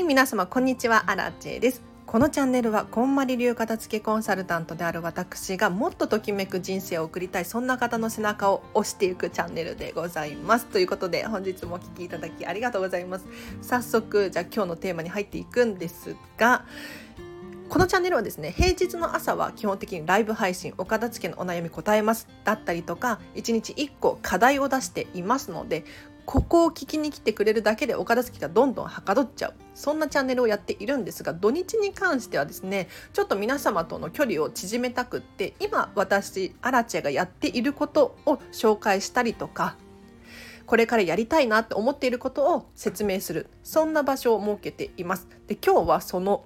い皆様こんにちは。アラチェです。このチャンネルはこんまり流片付けコンサルタントである私がもっとときめく人生を送りたいそんな方の背中を押していくチャンネルでございます。ということで本日もお聴きいただきありがとうございます。早速じゃあ今日のテーマに入っていくんですがこのチャンネルはですね平日の朝は基本的にライブ配信お片付けのお悩み答えます。だったりとか1日1個課題を出していますのでここを聞きに来てくれるだけでお片付けがどんどんはかどっちゃうそんなチャンネルをやっているんですが土日に関してはですねちょっと皆様との距離を縮めたくって今私アラチェがやっていることを紹介したりとかこれからやりたいなって思っていることを説明するそんな場所を設けています。で今日はその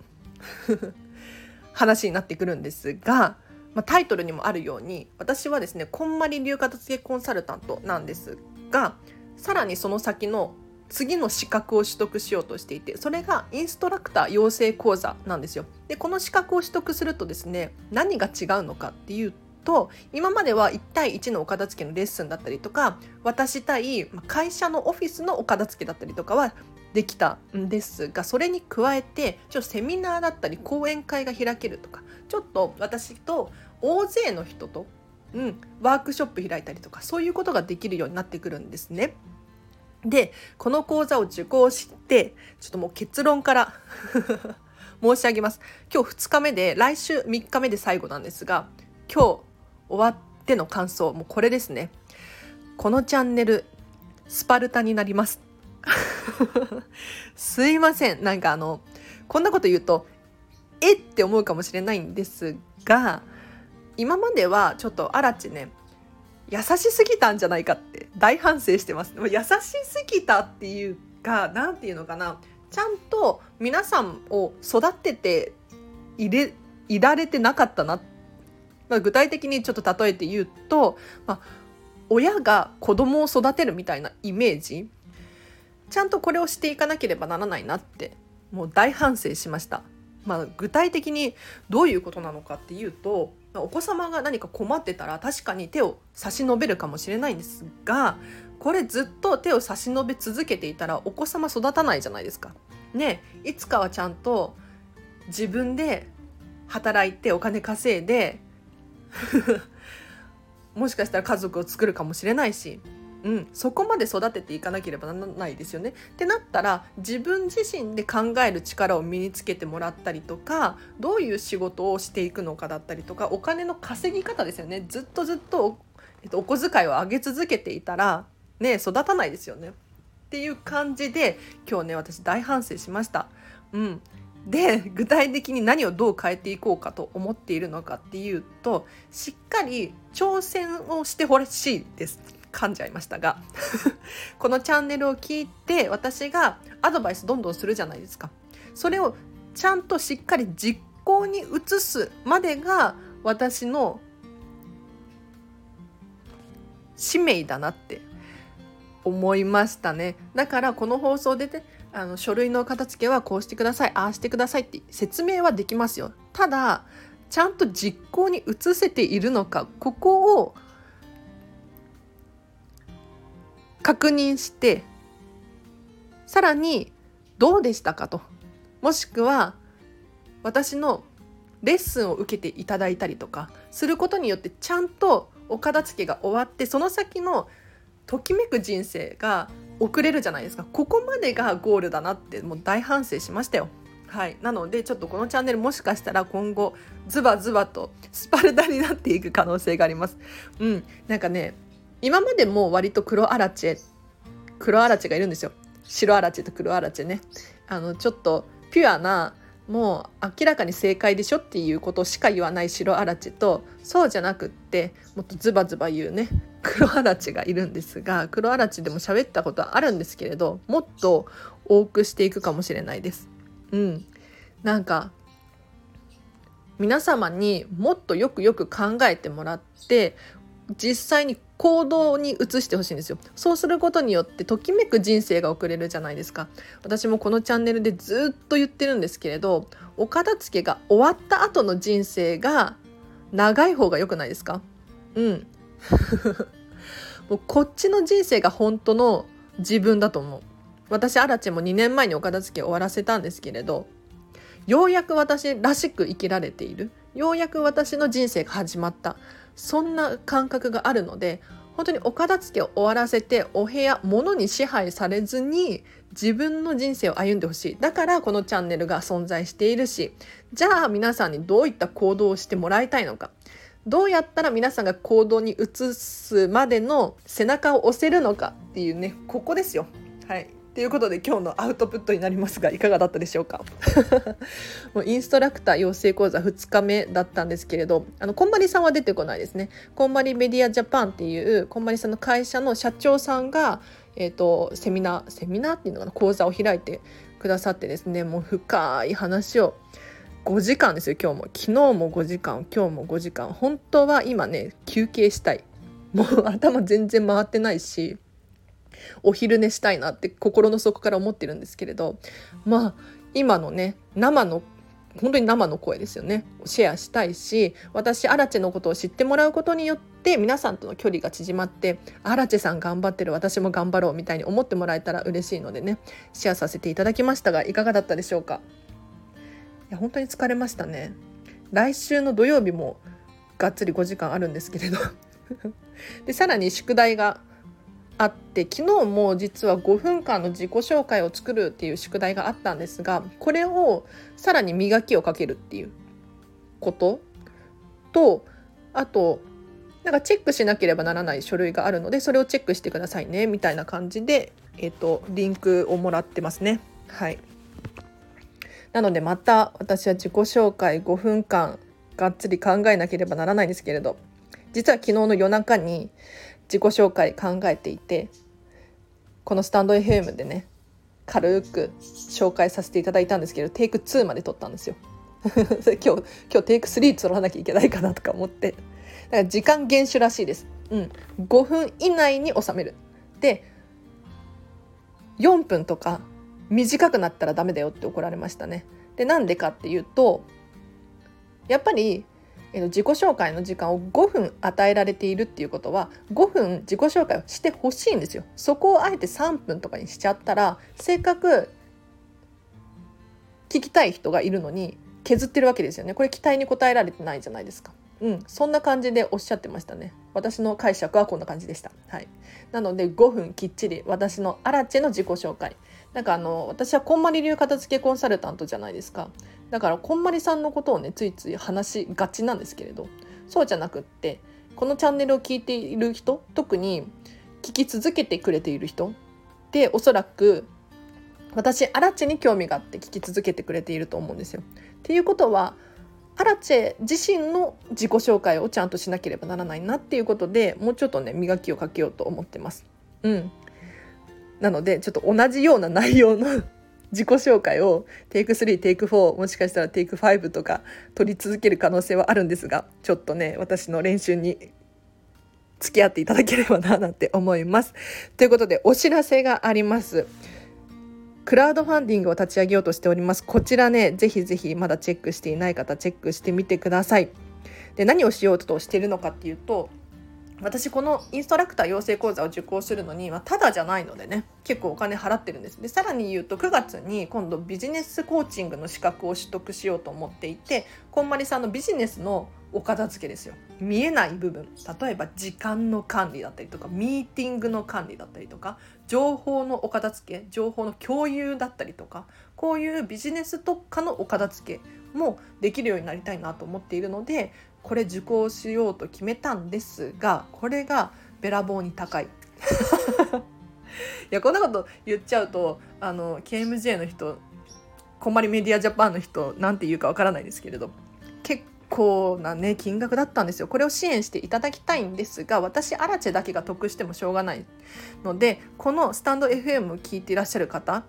話になってくるんですが、まあ、タイトルにもあるように私はですねこんまり流片付けコンサルタントなんですがさらにその先の次の資格を取得しようとしていてそれがインストラクター養成講座なんですよ。でこの資格を取得するとですね何が違うのかっていうと今までは1対1のお片付けのレッスンだったりとか私対会社のオフィスのお片付けだったりとかはできたんですがそれに加えてちょっとセミナーだったり講演会が開けるとかちょっと私と大勢の人と、うん、ワークショップ開いたりとかそういうことができるようになってくるんですね。でこの講座を受講してちょっともう結論から 申し上げます。今日2日目で来週3日目で最後なんですが今日終わっての感想もうこれですね。このチャンネルスパルタになります。すいません。なんかあのこんなこと言うとえって思うかもしれないんですが今まではちょっとあらちね優しすぎたんじゃないかって大反省してます。優しすぎたっていうか何て言うのかな。ちゃんと皆さんを育てていれいられてなかったな、まあ、具体的にちょっと例えて言うと、まあ、親が子供を育てるみたいなイメージ。ちゃんとこれをしていかなければならないなってもう大反省しました。まあ、具体的にどういうことなのかっていうとお子様が何か困ってたら確かに手を差し伸べるかもしれないんですがこれずっと手を差し伸べ続けていたらお子様育たないじゃないですか。ねいつかはちゃんと自分で働いてお金稼いで もしかしたら家族を作るかもしれないしうん、そこまで育てていかなければならないですよね。ってなったら自分自身で考える力を身につけてもらったりとかどういう仕事をしていくのかだったりとかお金の稼ぎ方ですよねずっとずっと、えっと、お小遣いを上げ続けていたらね育たないですよね。っていう感じで今日ね私大反省しました。うん、で具体的に何をどう変えていこうかと思っているのかっていうとしっかり挑戦をしてほしいです。噛んじゃいましたが このチャンネルを聞いて私がアドバイスどんどんするじゃないですか。それをちゃんとしっかり実行に移すまでが私の使命だなって思いましたね。だからこの放送でねあの書類の片付けはこうしてくださいああしてくださいって説明はできますよ。ただちゃんと実行に移せているのかここを確認してさらにどうでしたかともしくは私のレッスンを受けていただいたりとかすることによってちゃんとお片付けが終わってその先のときめく人生が遅れるじゃないですかここまでがゴールだなってもう大反省しましたよ。はい、なのでちょっとこのチャンネルもしかしたら今後ズバズバとスパルタになっていく可能性があります。うん、なんかね今までも割と黒アラチェ黒アラチェがいるんですよ。白アラチェと黒アラチェね。あのちょっとピュアなもう明らかに正解でしょっていうことしか言わない白アラチェとそうじゃなくってもっとズバズバ言うね黒アラチェがいるんですが黒アラチェでも喋ったことはあるんですけれどもっと多くしていくかもしれないです。うん、なんか皆様にもっとよくよく考えてもらって実際に行動に移してほしいんですよ。そうすることによってときめく人生が送れるじゃないですか。私もこのチャンネルでずっと言ってるんですけれどお片付けが終わった後の人生が長い方が良くないですか？うん。もうこっちの人生が本当の自分だと思う。私アラチェも2年前にお片付け終わらせたんですけれどようやく私らしく生きられている。ようやく私の人生が始まった。そんな感覚があるので本当にお片付けを終わらせてお部屋物に支配されずに自分の人生を歩んでほしい。だからこのチャンネルが存在しているしじゃあ皆さんにどういった行動をしてもらいたいのか。どうやったら皆さんが行動に移すまでの背中を押せるのかっていうねここですよ。はい。ということで今日のアウトプットになりますがいかがだったでしょうか？もうインストラクター養成講座2日目だったんですけれどあのこんまりさんは出てこないですね。こんまりメディアジャパンっていうこんまりさんの会社の社長さんが、えーと、セミナーセミナーっていうのかな？講座を開いてくださってですね。もう深い話を。5時間ですよ今日も。昨日も5時間今日も5時間。本当は今ね休憩したい。もう頭全然回ってないし。お昼寝したいなって心の底から思ってるんですけれどまあ今のね生の本当に生の声ですよね。シェアしたいし私アラチェのことを知ってもらうことによって皆さんとの距離が縮まってアラチェさん頑張ってる私も頑張ろうみたいに思ってもらえたら嬉しいのでねシェアさせていただきましたがいかがだったでしょうか？いや本当に疲れましたね。来週の土曜日もがっつり5時間あるんですけれど。でさらに宿題があって昨日も実は5分間の自己紹介を作るっていう宿題があったんですがこれをさらに磨きをかけるっていうこと？とあとなんかチェックしなければならない書類があるのでそれをチェックしてくださいねみたいな感じで、えーと、リンクをもらってますね。はい。なのでまた私は自己紹介5分間がっつり考えなければならないんですけれど。実は昨日の夜中に自己紹介考えていてこのスタンド FM でね軽く紹介させていただいたんですけどテイク2まで撮ったんですよ。今日今日テイク3撮らなきゃいけないかなとか思って。だから時間厳守らしいです。うん。5分以内に収める。で4分とか短くなったらダメだよって怒られましたね。でなんでかっていうとやっぱりえー、自己紹介の時間を5分与えられているっていうことは5分自己紹介をしてほしいんですよ。そこをあえて3分とかにしちゃったらせっかく聞きたい人がいるのに削ってるわけですよね。これ期待に応えられてないじゃないですか。うん、そんな感じでおっしゃってましたね。私の解釈はこんな感じでした。はい。なので5分きっちり私のアラチェの自己紹介。なんかあの私はこんまり流片付けコンサルタントじゃないですか。だからこんまりさんのことをねついつい話しがちなんですけれどそうじゃなくってこのチャンネルを聞いている人特に聞き続けてくれている人でおそらく私アラチェに興味があって聞き続けてくれていると思うんですよ。っていうことはアラチェ自身の自己紹介をちゃんとしなければならないなっていうことでもうちょっとね磨きをかけようと思ってます。うん、なのでちょっと同じような内容の 自己紹介をテイク3テイク4もしかしたらテイク5とか取り続ける可能性はあるんですがちょっとね私の練習に付き合っていただければななんて思います。ということでお知らせがあります。クラウドファンディングを立ち上げようとしております。こちらね、ぜひぜひまだチェックしていない方、チェックしてみてください。で、何をしようとしているのかっていうと、私このインストラクター養成講座を受講するのにはただじゃないのでね結構お金払ってるんです。でさらに言うと9月に今度ビジネスコーチングの資格を取得しようと思っていてこんまりさんのビジネスのお片付けですよ。見えない部分。例えば時間の管理だったりとかミーティングの管理だったりとか情報のお片付け情報の共有だったりとかこういうビジネス特化のお片付けもできるようになりたいなと思っているのでこれ受講しようと決めたんですがこれがべらぼうに高い。いやこんなこと言っちゃうとあの KMJ の人こんまりメディアジャパンの人なんて言うかわからないですけれど結構なね金額だったんですよこれを支援していただきたいんですが私アラチェだけが得してもしょうがないのでこのスタンド FM を聞いていらっしゃる方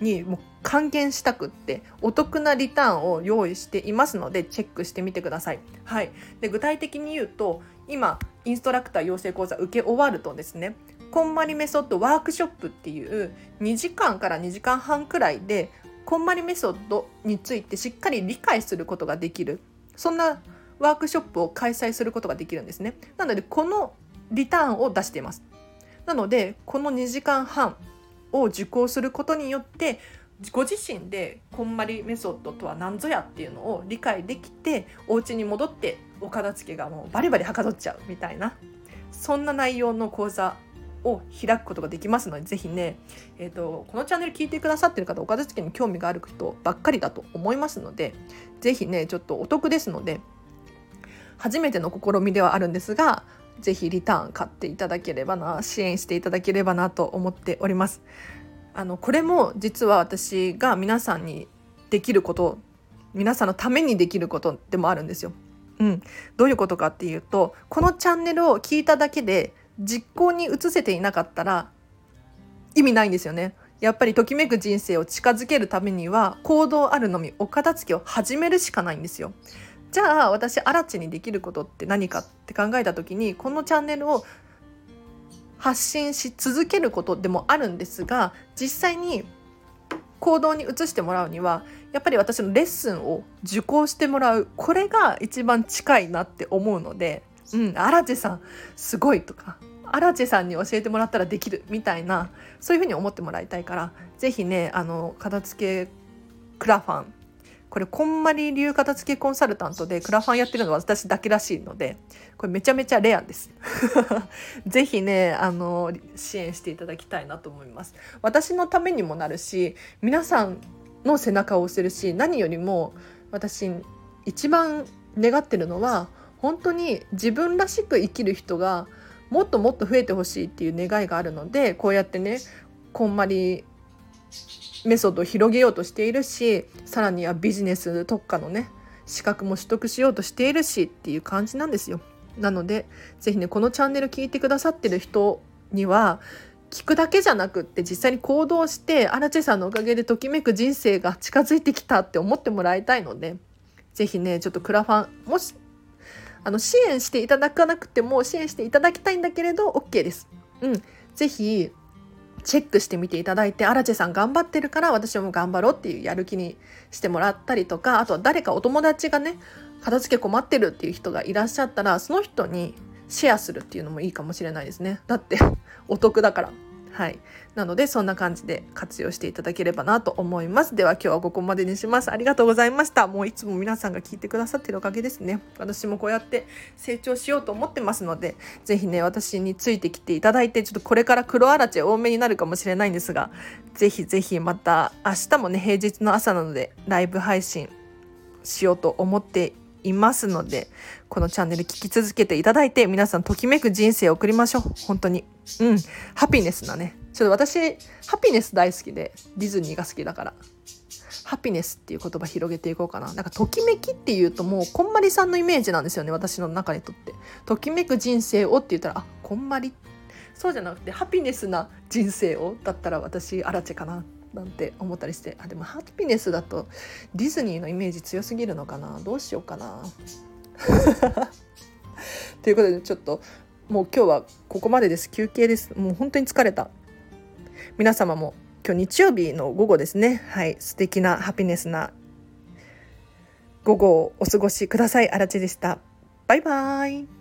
にもう還元したくってお得なリターンを用意していますのでチェックしてみてください。はい、で具体的に言うと今インストラクター養成講座受け終わるとですねこんまりメソッドワークショップっていう2時間から2時間半くらいでこんまりメソッドについてしっかり理解することができるそんなワークショップを開催することができるんですね。なのでこのリターンを出しています。なのでこの2時間半を受講することによってご自身でこんまりメソッドとは何ぞやっていうのを理解できてお家に戻ってお片付けがもうバリバリはかどっちゃうみたいなそんな内容の講座を開くことができますのでぜひね、えーと、このチャンネル聞いてくださってる方お片付けに興味がある人ばっかりだと思いますのでぜひねちょっとお得ですので初めての試みではあるんですがぜひリターン買っていただければな支援していただければなと思っております。あのこれも実は私が皆さんにできること皆さんのためにできることでもあるんですよ。うん、どういうことかっていうとこのチャンネルを聞いただけで実行に移せていなかったら意味ないんですよね。やっぱりときめく人生を近づけるためには行動あるのみお片付けを始めるしかないんですよ。じゃあ私アラチにできることって何かって考えた時にこのチャンネルを発信し続けることでもあるんですが実際に行動に移してもらうにはやっぱり私のレッスンを受講してもらうこれが一番近いなって思うので「うん荒地さんすごい」とか「荒地さんに教えてもらったらできる」みたいなそういうふうに思ってもらいたいから是非ねあの片付けクラファンこれこんまり流片付けコンサルタントでクラファンやってるのは私だけらしいのでこれめちゃめちゃレアです。ぜひねあの支援していただきたいなと思います。私のためにもなるし皆さんの背中を押せるし何よりも私一番願ってるのは本当に自分らしく生きる人がもっともっと増えてほしいっていう願いがあるのでこうやってねこんまりメソッドを広げようとしているしさらにはビジネス特化のね資格も取得しようとしているしっていう感じなんですよ。なので是非ねこのチャンネル聞いてくださってる人には聞くだけじゃなくって実際に行動して荒地さんのおかげでときめく人生が近づいてきたって思ってもらいたいので是非ねちょっとクラファンもしあの支援していただかなくても支援していただきたいんだけれど OK です。うん、ぜひチェックしてみていただいて、アラチェさん頑張ってるから私も頑張ろうっていうやる気にしてもらったりとか、あとは誰かお友達がね、片付け困ってるっていう人がいらっしゃったら、その人にシェアするっていうのもいいかもしれないですね。だってお得だから。はい。なので、そんな感じで活用していただければなと思います。では、今日はここまでにします。ありがとうございました。もういつも皆さんが聞いてくださってるおかげですね。私もこうやって成長しようと思ってますので、是非ね、私についてきていただいて、ちょっとこれから黒あらち多めになるかもしれないんですが、是非是非また明日もね、平日の朝なので、ライブ配信しようと思っていますいますので、このチャンネル聞き続けていただいて、皆さんときめく人生を送りましょう。本当に。うん。ハピネスなね。ちょっと私、ハピネス大好きで、ディズニーが好きだから。ハピネスっていう言葉広げていこうかな。なんか、ときめきっていうともう、こんまりさんのイメージなんですよね。私の中にとって。ときめく人生をって言ったら、あ、こんまり。そうじゃなくて、ハピネスな人生をだったら私、アラチェかなって。なんて思ったりしてあでもハピネスだとディズニーのイメージ強すぎるのかな？どうしようかな？ということでちょっともう今日はここまでです。休憩です。もう本当に疲れた。皆様も今日日曜日の午後ですね。はい。素敵なハピネスな午後をお過ごしください。あらちでした。バイバーイ。